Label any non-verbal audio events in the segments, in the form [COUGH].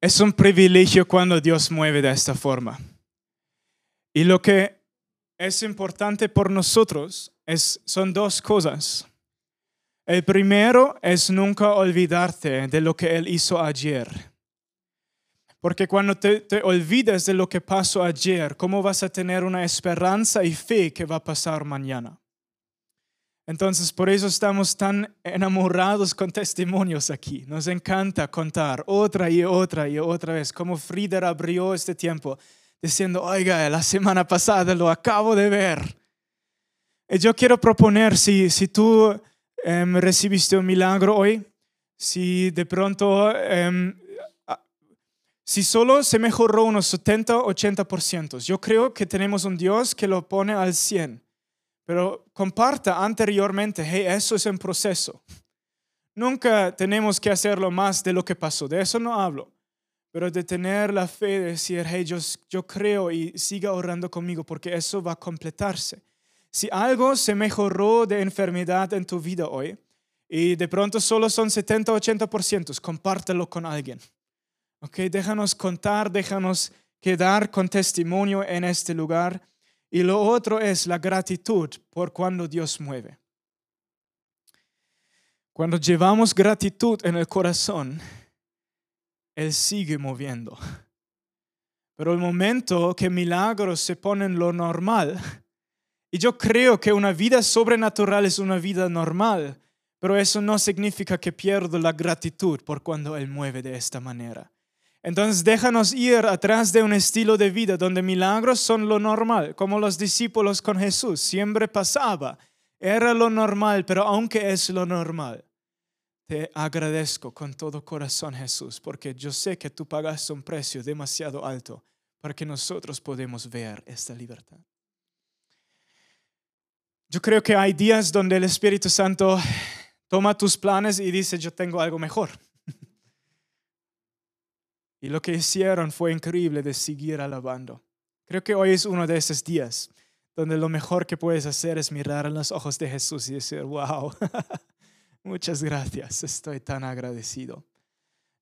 es un privilegio cuando Dios mueve de esta forma. Y lo que es importante por nosotros es, son dos cosas. El primero es nunca olvidarte de lo que Él hizo ayer. Porque cuando te, te olvidas de lo que pasó ayer, ¿cómo vas a tener una esperanza y fe que va a pasar mañana? Entonces, por eso estamos tan enamorados con testimonios aquí. Nos encanta contar otra y otra y otra vez cómo Frida abrió este tiempo diciendo, oiga, la semana pasada lo acabo de ver. Y yo quiero proponer, si, si tú em, recibiste un milagro hoy, si de pronto, em, si solo se mejoró unos 70, 80%, yo creo que tenemos un Dios que lo pone al 100. Pero comparta anteriormente, hey, eso es un proceso. Nunca tenemos que hacerlo más de lo que pasó, de eso no hablo. Pero de tener la fe de decir, hey, yo, yo creo y siga orando conmigo porque eso va a completarse. Si algo se mejoró de enfermedad en tu vida hoy y de pronto solo son 70, 80%, compártelo con alguien. Ok, déjanos contar, déjanos quedar con testimonio en este lugar y lo otro es la gratitud por cuando Dios mueve. Cuando llevamos gratitud en el corazón, Él sigue moviendo. Pero el momento que milagros se ponen lo normal, y yo creo que una vida sobrenatural es una vida normal, pero eso no significa que pierdo la gratitud por cuando Él mueve de esta manera. Entonces déjanos ir atrás de un estilo de vida donde milagros son lo normal, como los discípulos con Jesús, siempre pasaba, era lo normal, pero aunque es lo normal, te agradezco con todo corazón Jesús, porque yo sé que tú pagaste un precio demasiado alto para que nosotros podamos ver esta libertad. Yo creo que hay días donde el Espíritu Santo toma tus planes y dice, yo tengo algo mejor. Y lo que hicieron fue increíble de seguir alabando. Creo que hoy es uno de esos días donde lo mejor que puedes hacer es mirar en los ojos de Jesús y decir, wow, [LAUGHS] muchas gracias, estoy tan agradecido.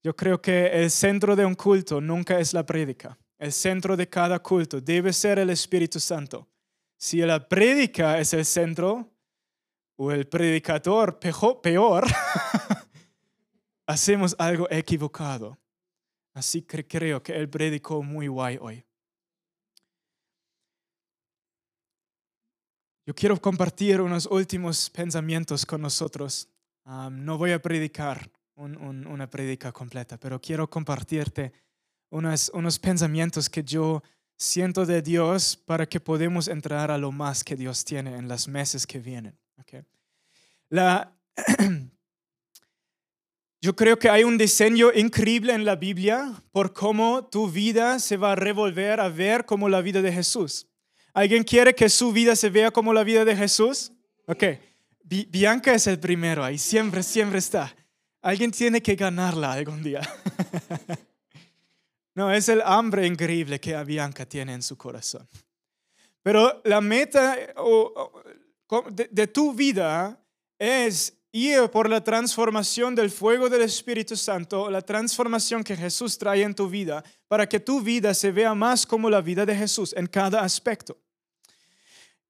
Yo creo que el centro de un culto nunca es la prédica. El centro de cada culto debe ser el Espíritu Santo. Si la prédica es el centro o el predicador peor, [LAUGHS] hacemos algo equivocado. Así que creo que él predicó muy guay hoy. Yo quiero compartir unos últimos pensamientos con nosotros. no voy a predicar una predica completa, pero quiero compartirte unos, unos pensamientos que yo siento de Dios para que podamos entrar a lo más que Dios tiene en los meses que vienen. Okay. La, [CLEARS THROAT] Yo creo que hay un diseño increíble en la Biblia por cómo tu vida se va a revolver a ver como la vida de Jesús. ¿Alguien quiere que su vida se vea como la vida de Jesús? Ok. Bianca es el primero ahí, siempre, siempre está. Alguien tiene que ganarla algún día. [LAUGHS] no, es el hambre increíble que Bianca tiene en su corazón. Pero la meta de tu vida es ir por la transformación del fuego del Espíritu Santo, la transformación que Jesús trae en tu vida, para que tu vida se vea más como la vida de Jesús en cada aspecto.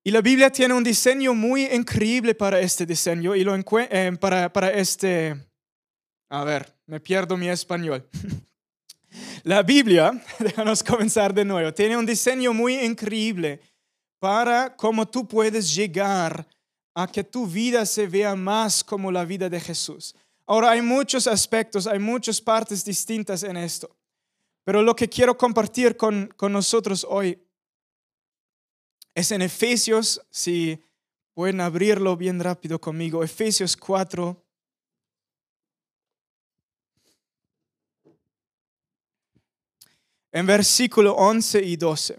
Y la Biblia tiene un diseño muy increíble para este diseño y lo eh, para, para este... A ver, me pierdo mi español. [LAUGHS] La Biblia, [LAUGHS] déjanos comenzar de nuevo, tiene un diseño muy increíble para cómo tú puedes llegar a que tu vida se vea más como la vida de Jesús. Ahora hay muchos aspectos, hay muchas partes distintas en esto, pero lo que quiero compartir con, con nosotros hoy es en Efesios, si pueden abrirlo bien rápido conmigo, Efesios 4. En versículo 11 y 12.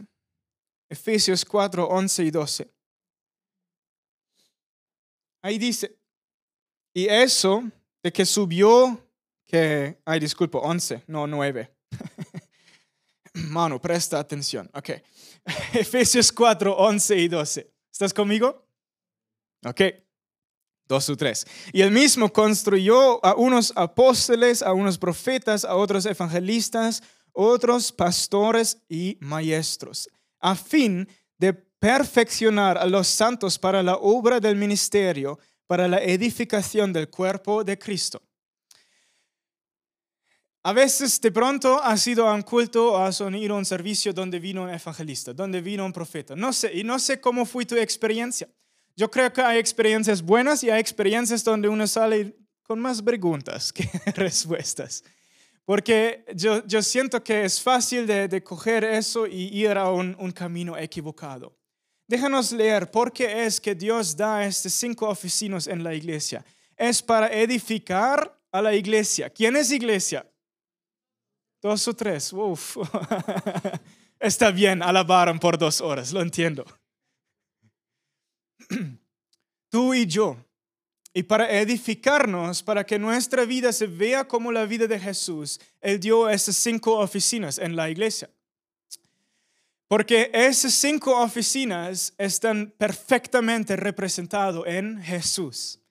Efesios 4, 11 y 12. Ahí dice, y eso de que subió, que, ay, disculpo, 11, no 9. [LAUGHS] Mano, presta atención. Ok. [LAUGHS] Efesios 4, 11 y 12. ¿Estás conmigo? Ok. Dos o tres. Y él mismo construyó a unos apóstoles, a unos profetas, a otros evangelistas, otros pastores y maestros, a fin de perfeccionar a los santos para la obra del ministerio, para la edificación del cuerpo de Cristo. A veces de pronto has ido a un culto o has ido a un servicio donde vino un evangelista, donde vino un profeta. No sé, y no sé cómo fue tu experiencia. Yo creo que hay experiencias buenas y hay experiencias donde uno sale con más preguntas que [LAUGHS] respuestas. Porque yo, yo siento que es fácil de, de coger eso y ir a un, un camino equivocado. Déjanos leer por qué es que Dios da estas cinco oficinas en la iglesia. Es para edificar a la iglesia. ¿Quién es iglesia? Dos o tres. Uf. [LAUGHS] Está bien, alabaron por dos horas, lo entiendo. [CLEARS THROAT] Tú y yo y para edificarnos, para que nuestra vida se vea como la vida de Jesús, Él dio esas cinco oficinas en la iglesia. Porque esas cinco oficinas están perfectamente representadas en Jesús.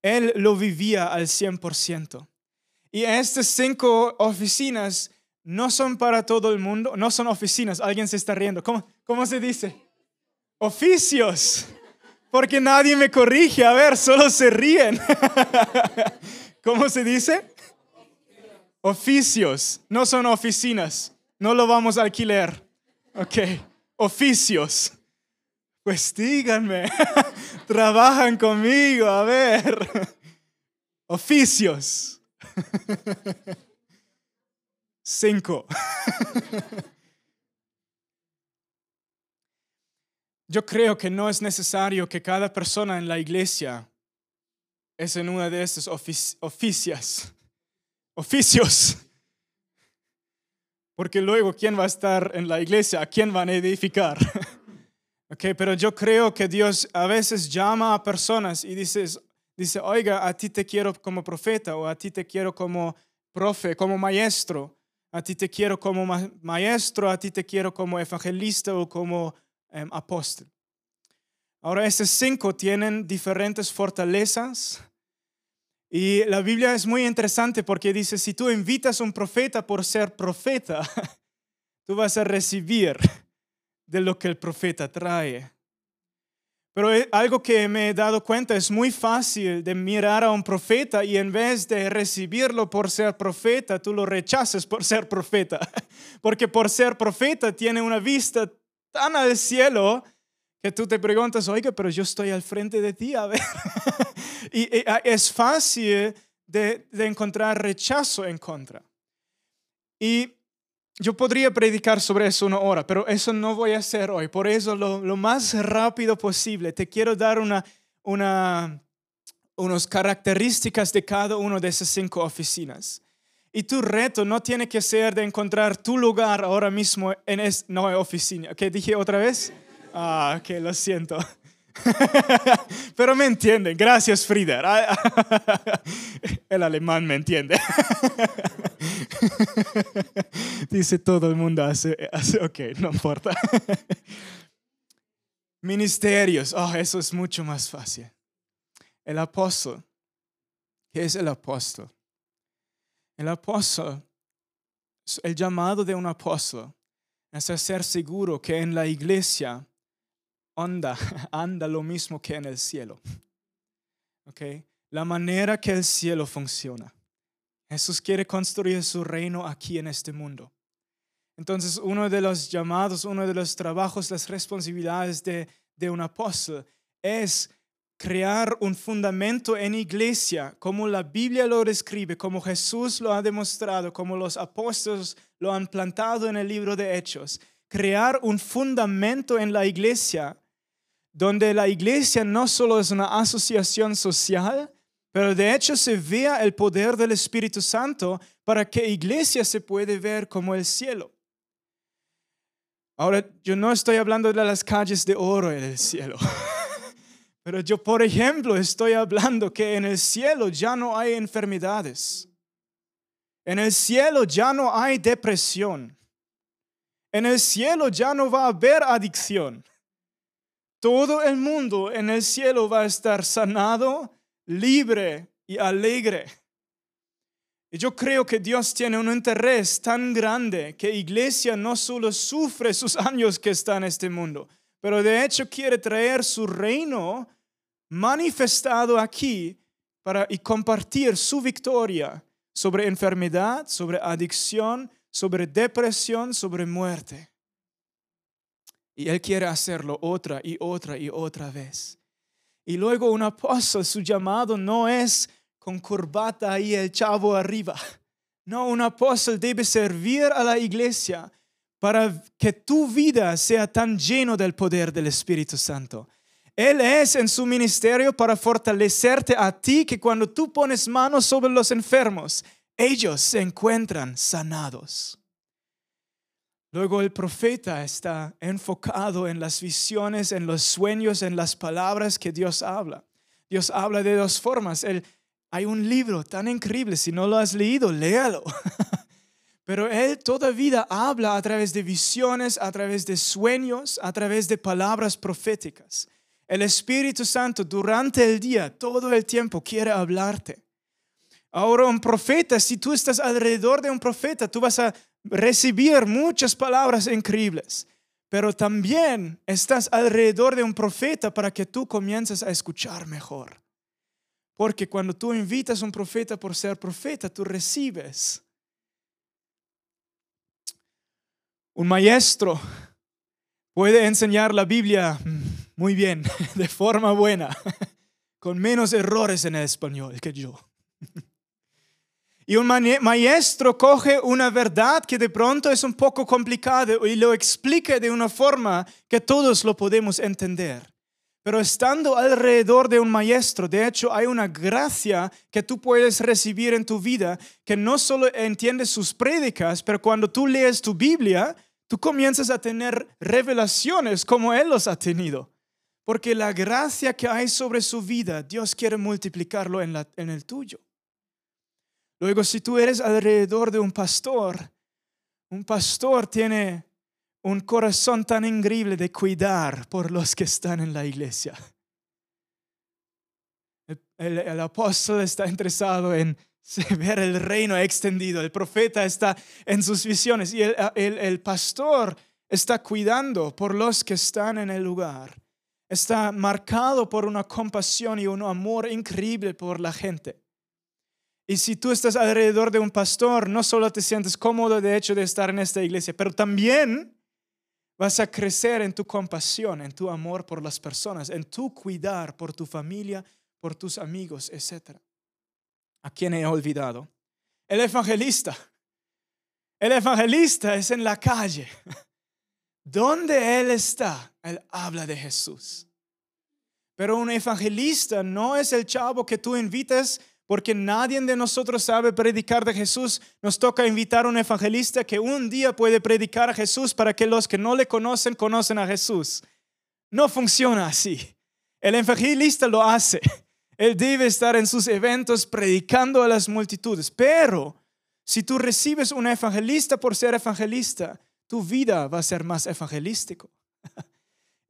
Él lo vivía al 100%. Y estas cinco oficinas no son para todo el mundo, no son oficinas, alguien se está riendo. ¿Cómo, cómo se dice? Oficios porque nadie me corrige. A ver, solo se ríen. [LAUGHS] ¿Cómo se dice? Oficios, no son oficinas. No lo vamos a alquiler. Ok, oficios. Pues díganme, [LAUGHS] trabajan conmigo, a ver. Oficios. [LAUGHS] Cinco. [LAUGHS] Yo creo que no es necesario que cada persona en la iglesia es en una de esas oficias, oficios. Porque luego, ¿quién va a estar en la iglesia? ¿A quién van a edificar? [LAUGHS] okay, pero yo creo que Dios a veces llama a personas y dices, dice, oiga, a ti te quiero como profeta o a ti te quiero como profe, como maestro. A ti te quiero como maestro, a ti te quiero como evangelista o como Em, apóstol. Ahora, estos cinco tienen diferentes fortalezas. Y la Biblia es muy interesante porque dice, si tú invitas a un profeta por ser profeta, [LAUGHS] tú vas a recibir de lo que el profeta trae. Pero algo que me he dado cuenta es muy fácil de mirar a un profeta y en vez de recibirlo por ser profeta, tú lo rechazas por ser profeta. [LAUGHS] Porque por ser profeta tiene una vista tan al cielo que tú te preguntas, oiga, pero yo estoy al frente de ti, a ver. [LAUGHS] y, ah, es fácil de, encontrar rechazo en contra. Y yo podría predicar sobre eso una hora, pero eso no voy a hacer hoy. Por eso lo, lo más rápido posible, te quiero dar una, una, unas características de cada una de esas cinco oficinas. Y tu reto no tiene que ser de encontrar tu lugar ahora mismo en es, no oficina. ¿Qué dije otra vez? Ah, que lo siento. [LAUGHS] Pero me entienden. Gracias, Frieder. [LAUGHS] El alemán me entiende. [LAUGHS] Dice todo el mundo hace, ok, no importa. Ministerios. Oh, eso es mucho más fácil. El apóstol. ¿Qué es el apóstol? El apóstol, el llamado de un apóstol es ser seguro que en la iglesia anda, [LAUGHS] anda lo mismo que en el cielo. Okay? La manera que el cielo funciona. Jesús quiere construir su reino aquí en este mundo. Entonces, uno de los llamados, uno de los trabajos, las responsabilidades de, de un apóstol es crear un fundamento en iglesia, como la Biblia lo describe, como Jesús lo ha demostrado, como los apóstoles lo han plantado en el libro de Hechos. Crear un fundamento en la iglesia, donde la iglesia no solo es una asociación social, pero de hecho se vea el poder del Espíritu Santo para que iglesia se puede ver como el cielo. Ahora, yo no estoy hablando de las calles de oro en el cielo. [LAUGHS] Pero yo, por ejemplo, estoy hablando que en el cielo ya no hay enfermedades. En el cielo ya no hay depresión. En el cielo ya no va a haber adicción. Todo el mundo en el cielo va a estar sanado, libre y alegre. Y yo creo que Dios tiene un interés tan grande que iglesia no solo sufre sus años que está en este mundo, pero de hecho quiere traer su reino manifestado aquí para y compartir su victoria sobre enfermedad, sobre adicción, sobre depresión, sobre muerte. Y Él quiere hacerlo otra y otra y otra vez. Y luego un apóstol, su llamado no es con corbata y el chavo arriba. No, un apóstol debe servir a la iglesia para que tu vida sea tan lleno del poder del Espíritu Santo. Él es en su ministerio para fortalecerte a ti que cuando tú pones manos sobre los enfermos, ellos se encuentran sanados. Luego el profeta está enfocado en las visiones, en los sueños, en las palabras que Dios habla. Dios habla de dos formas. hay un libro tan increíble, si no lo has leído, léalo. [LAUGHS] Pero Él toda vida habla a través de visiones, a través de sueños, a través de palabras proféticas. El Espíritu Santo durante el día, todo el tiempo, quiere hablarte. Ahora un profeta, si tú estás alrededor de un profeta, tú vas a recibir muchas palabras increíbles. Pero también estás alrededor de un profeta para que tú comiences a escuchar mejor. Porque cuando tú invitas a un profeta por ser profeta, tú recibes. Un maestro puede enseñar la Biblia muy bien, [LAUGHS] de forma buena, [LAUGHS] con menos errores en español que yo. Y un maestro coge una verdad que de pronto es un poco complicada y lo explica de una forma que todos lo podemos entender. Pero estando alrededor de un maestro, de hecho hay una gracia que tú puedes recibir en tu vida que no solo entiendes sus prédicas, pero cuando tú lees tu Biblia, tú comienzas a tener revelaciones como Él los ha tenido. Porque la gracia que hay sobre su vida, Dios quiere multiplicarlo en, en el tuyo. Luego, si tú eres alrededor de un pastor, un pastor tiene un corazón tan increíble de cuidar por los que están en la iglesia. El, apóstol está interesado en [LAUGHS] ver el reino extendido. El profeta está en sus visiones y el, pastor está cuidando por los que están en el lugar. Está marcado por una compasión y un amor increíble por la gente. Y si tú estás alrededor de un pastor, no solo te sientes cómodo de hecho de estar en esta iglesia, pero también vas a crecer en tu compasión, en tu amor por las personas, en tu cuidar por tu familia, por tus amigos, etc. ¿A quién he olvidado? El evangelista. El evangelista es en la calle. [LAUGHS] Donde Él está, Él habla de Jesús. Pero un evangelista no es el chavo que tú invitas porque nadie de nosotros sabe predicar de Jesús. Nos toca invitar a un evangelista que un día puede predicar a Jesús para que los que no le conocen conocen a Jesús. No funciona así. El evangelista lo hace. Él debe estar en sus eventos predicando a las multitudes. Pero si tú recibes un evangelista por ser evangelista, tu vida va a ser más evangelístico. [LAUGHS]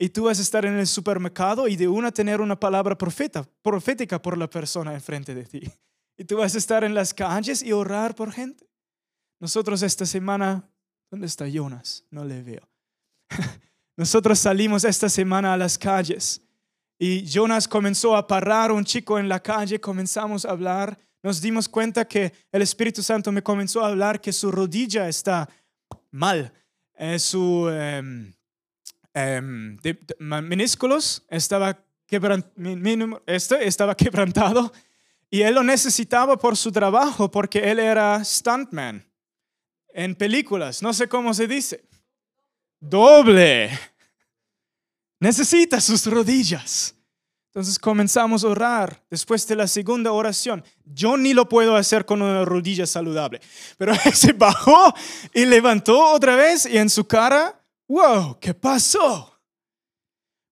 Y tú vas a estar en el supermercado y de una tener una palabra profeta, profética por la persona enfrente de ti. [LAUGHS] Y tú vas a estar en las calles y orar por gente. Nosotros esta semana, ¿dónde está Jonas? No le veo. [LAUGHS] Nosotros salimos esta semana a las calles y Jonas comenzó a parar un chico en la calle, comenzamos a hablar, nos dimos cuenta que el Espíritu Santo me comenzó a hablar que su rodilla está mal, eh, su... Em, minúsculos, estaba, este estaba quebrantado y él lo necesitaba por su trabajo porque él era stuntman en películas, no sé cómo se dice. Doble. Necesita sus rodillas. Entonces comenzamos a orar después de la segunda oración. Yo ni lo puedo hacer con una rodilla saludable, pero él [LAUGHS] se bajó y levantó otra vez y en su cara wow, ¿qué pasó?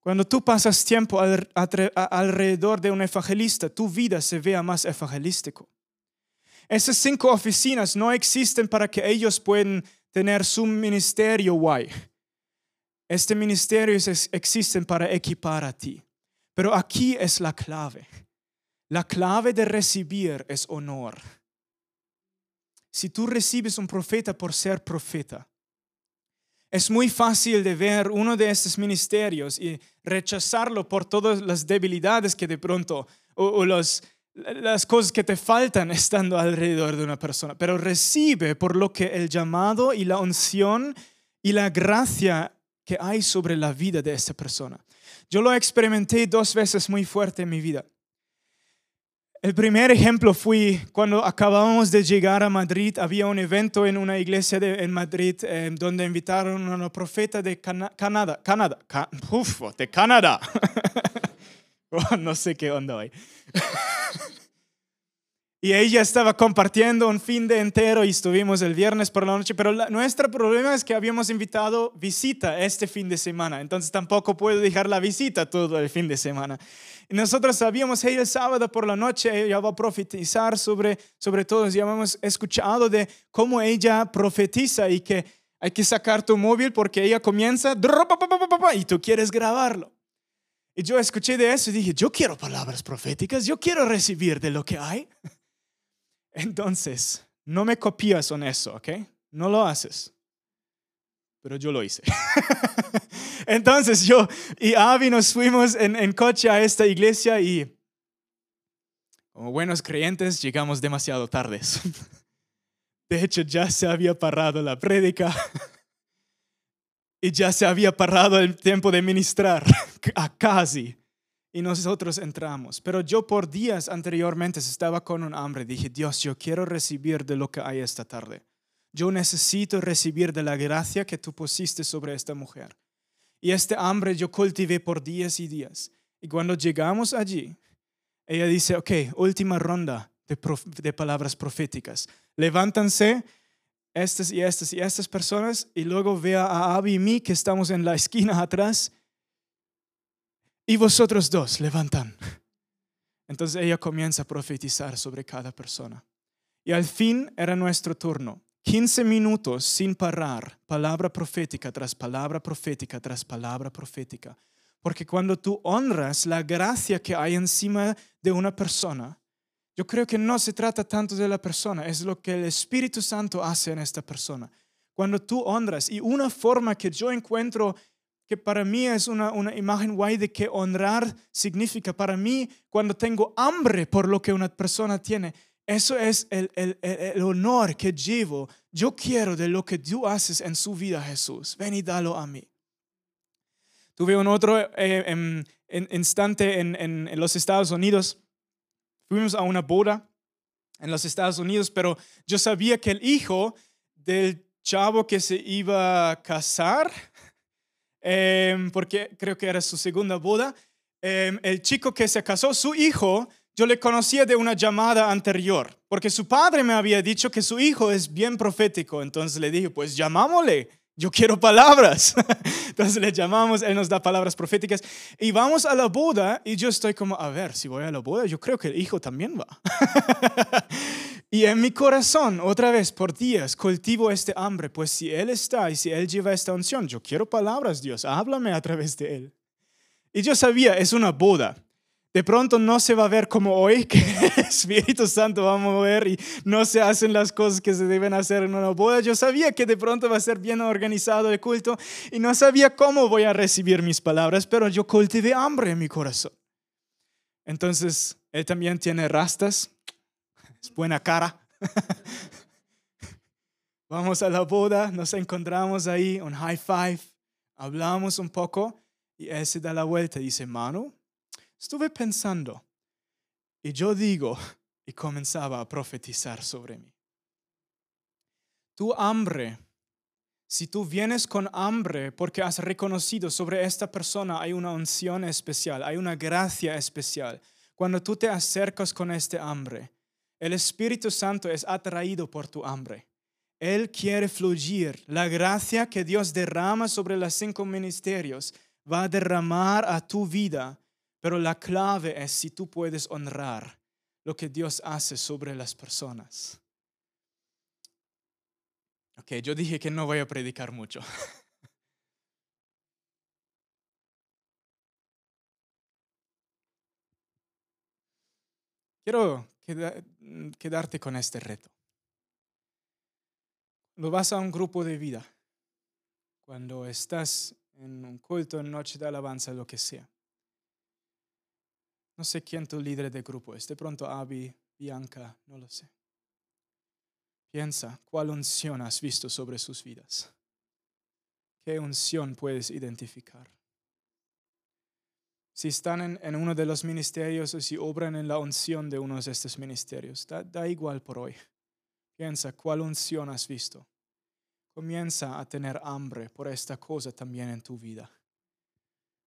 Cuando tú pasas tiempo alrededor de un evangelista, tu vida se vea más evangelístico. Esas cinco oficinas no existen para que ellos puedan tener su ministerio guay. Este ministerio existen para equipar a ti. Pero aquí es la clave. La clave de recibir es honor. Si tú recibes un profeta por ser profeta, es muy fácil de ver uno de estos ministerios y rechazarlo por todas las debilidades que de pronto o, las cosas que te faltan [LAUGHS] estando alrededor de una persona, pero recibe por lo que el llamado y la unción y la gracia que hay sobre la vida de esta persona. Yo lo experimenté dos veces muy fuerte en mi vida. El primer ejemplo fue cuando acabamos de llegar a Madrid. Había un evento en una iglesia en Madrid eh, donde invitaron a una profeta de Canadá. Canadá. de Canadá. [LAUGHS] Oh, no sé qué onda hay. [LAUGHS] Y ella estaba compartiendo un fin de entero y estuvimos el viernes por la noche, pero nuestro problema es que habíamos invitado visita este fin de semana, entonces tampoco puedo dejar la visita todo el fin de semana. Y nosotros sabíamos, hey, el sábado por la noche ella va a profetizar sobre, sobre todo, ya hemos escuchado de cómo ella profetiza y que hay que sacar tu móvil porque ella comienza y tú quieres grabarlo. Y yo escuché de eso y dije, yo quiero palabras proféticas, yo quiero recibir de lo que hay. [LAUGHS] Entonces, no me copias en eso, ¿ok? No lo haces. Pero yo lo hice. [LAUGHS] Entonces yo y Avi nos fuimos en, en coche a esta iglesia y como buenos creyentes llegamos demasiado tardes. [LAUGHS] De hecho, ya se había parado la prédica [LAUGHS] y ya se había parado el tiempo de ministrar, a casi y nosotros entramos. Pero yo por días anteriormente estaba con un hambre. Dije, Dios, yo quiero recibir de lo que hay esta tarde. Yo necesito recibir de la gracia que tú pusiste sobre esta mujer. Y este hambre yo cultivé por días y días. Y cuando llegamos allí, ella dice, ok, última ronda de, palabras proféticas. Levántanse estas y estas y estas personas y luego vea a Abby y mí que estamos en la esquina atrás y vosotros dos levantan. Entonces ella comienza a profetizar sobre cada persona. Y al fin era nuestro turno. 15 minutos sin parar, palabra profética tras palabra profética tras palabra profética. Porque cuando tú honras la gracia que hay encima de una persona, yo creo que no se trata tanto de la persona, es lo que el Espíritu Santo hace en esta persona. Cuando tú honras, y una forma que yo encuentro que para mí es una, una imagen guay de que honrar significa para mí cuando tengo hambre por lo que una persona tiene. Eso es el, el, el, honor que llevo. Yo quiero de lo que tú haces en su vida, Jesús. Ven y dalo a mí. Tuve un otro eh, em, instante en, en, en los Estados Unidos. Fuimos a una boda en los Estados Unidos, pero yo sabía que el hijo del chavo que se iba a casar, [LAUGHS] Em, porque creo que era su segunda boda. Em, el chico que se casó, su hijo, yo le conocía de una llamada anterior, porque su padre me había dicho que su hijo es bien profético. Entonces le dije, pues llamámosle, yo quiero palabras. [LAUGHS] Entonces le llamamos, él nos da palabras proféticas y vamos a la boda y yo estoy como, a ver, si voy a la boda, yo creo que el hijo también va. [LAUGHS] y en mi corazón, otra vez, por días, cultivo este hambre, pues si él está y si él lleva esta unción, yo quiero palabras, Dios, háblame a través de él. Y yo sabía, es una boda de pronto no se va a ver como hoy, que [LAUGHS] el Espíritu Santo va a mover y no se hacen las cosas que se deben hacer en una boda. Yo sabía que de pronto va a ser bien organizado el culto y no sabía cómo voy a recibir mis palabras, pero yo cultivé hambre en mi corazón. Entonces, él también tiene rastas, es buena cara. [LAUGHS] Vamos a la boda, nos encontramos ahí, un high five, hablamos un poco y él se da la vuelta y dice, mano, Estuve pensando y yo digo, y comenzaba a profetizar sobre mí. Tu hambre, si tú vienes con hambre porque has reconocido sobre esta persona hay una unción especial, hay una gracia especial, cuando tú te acercas con este hambre, el Espíritu Santo es atraído por tu hambre. Él quiere fluir. La gracia que Dios derrama sobre los cinco ministerios va a derramar a tu vida pero la clave es si tú puedes honrar lo que Dios hace sobre las personas. Ok, yo dije que no voy a predicar mucho. [LAUGHS] quiero queda- quedarte con este reto. Lo vas a un grupo de vida, cuando estás en un culto, en noche de alabanza, lo que sea. No sé quién tu líder de grupo es, de pronto Abby, Bianca, no lo sé. Piensa, ¿cuál unción has visto sobre sus vidas? ¿Qué unción puedes identificar? Si están en, uno de los ministerios o si obran en la unción de uno de estos ministerios, da igual por hoy. Piensa, ¿cuál unción has visto? Comienza a tener hambre por esta cosa también en tu vida.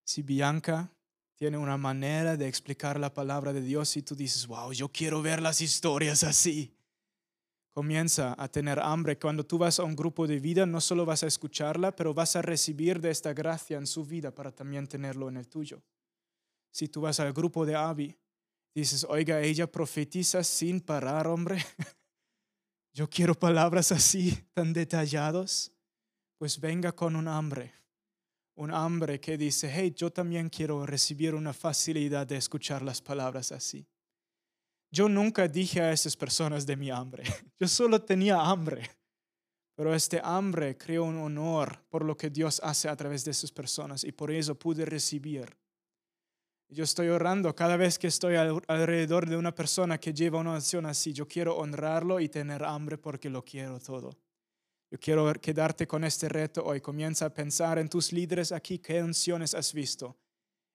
Si Bianca tiene una manera de explicar la palabra de Dios y tú dices, wow, yo quiero ver las historias así. Comienza a tener hambre. Cuando tú vas a un grupo de vida, no solo vas a escucharla, pero vas a recibir de esta gracia en su vida para también tenerlo en el tuyo. Si tú vas al grupo de Abby, dices, oiga, ella profetiza sin parar, hombre. [LAUGHS] Yo quiero palabras así, tan detallados. Pues venga con un hambre un hambre que dice, hey, yo también quiero recibir una facilidad de escuchar las palabras así. Yo nunca dije a esas personas de mi hambre, [LAUGHS] yo solo tenía hambre, pero este hambre creó un honor por lo que Dios hace a través de esas personas y por eso pude recibir. Yo estoy orando cada vez que estoy alrededor de una persona que lleva una acción así, yo quiero honrarlo y tener hambre porque lo quiero todo. Yo quiero quedarte con este reto hoy. Comienza a pensar en tus líderes aquí, qué unciones has visto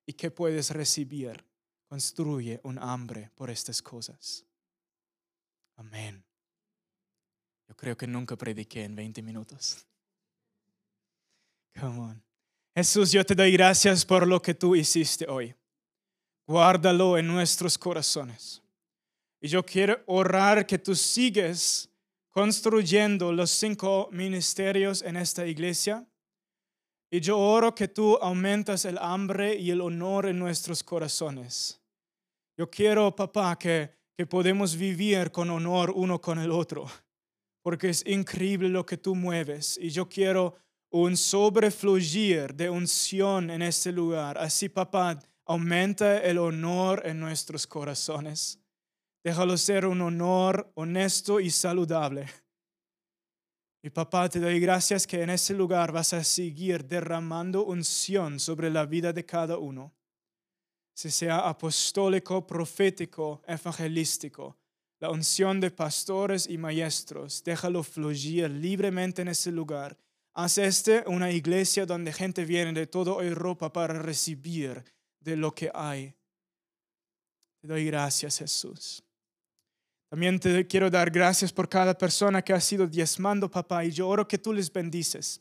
y qué puedes recibir. Construye un hambre por estas cosas. Amén. Yo creo que nunca prediqué en 20 minutos. Come on. Jesús, yo te doy gracias por lo que tú hiciste hoy. Guárdalo en nuestros corazones. Y yo quiero orar que tú sigues construyendo los cinco ministerios en esta iglesia. Y yo oro que tú aumentas el hambre y el honor en nuestros corazones. Yo quiero, papá, que, que podemos vivir con honor uno con el otro, porque es increíble lo que tú mueves. Y yo quiero un sobrefluir de unción en este lugar. Así, papá, aumenta el honor en nuestros corazones. Déjalo ser un honor honesto y saludable. Y papá, te doy gracias que en ese lugar vas a seguir derramando unción sobre la vida de cada uno. Si sea apostólico, profético, evangelístico, la unción de pastores y maestros, déjalo fluir libremente en ese lugar. Haz este una iglesia donde gente viene de toda Europa para recibir de lo que hay. Te doy gracias, Jesús. También te quiero dar gracias por cada persona que ha sido diezmando, papá, y yo oro que tú les bendices.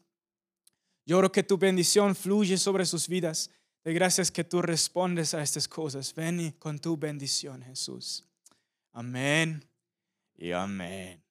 Yo oro que tu bendición fluye sobre sus vidas. De gracias que tú respondes a estas cosas. Ven con tu bendición, Jesús. Amén y amén.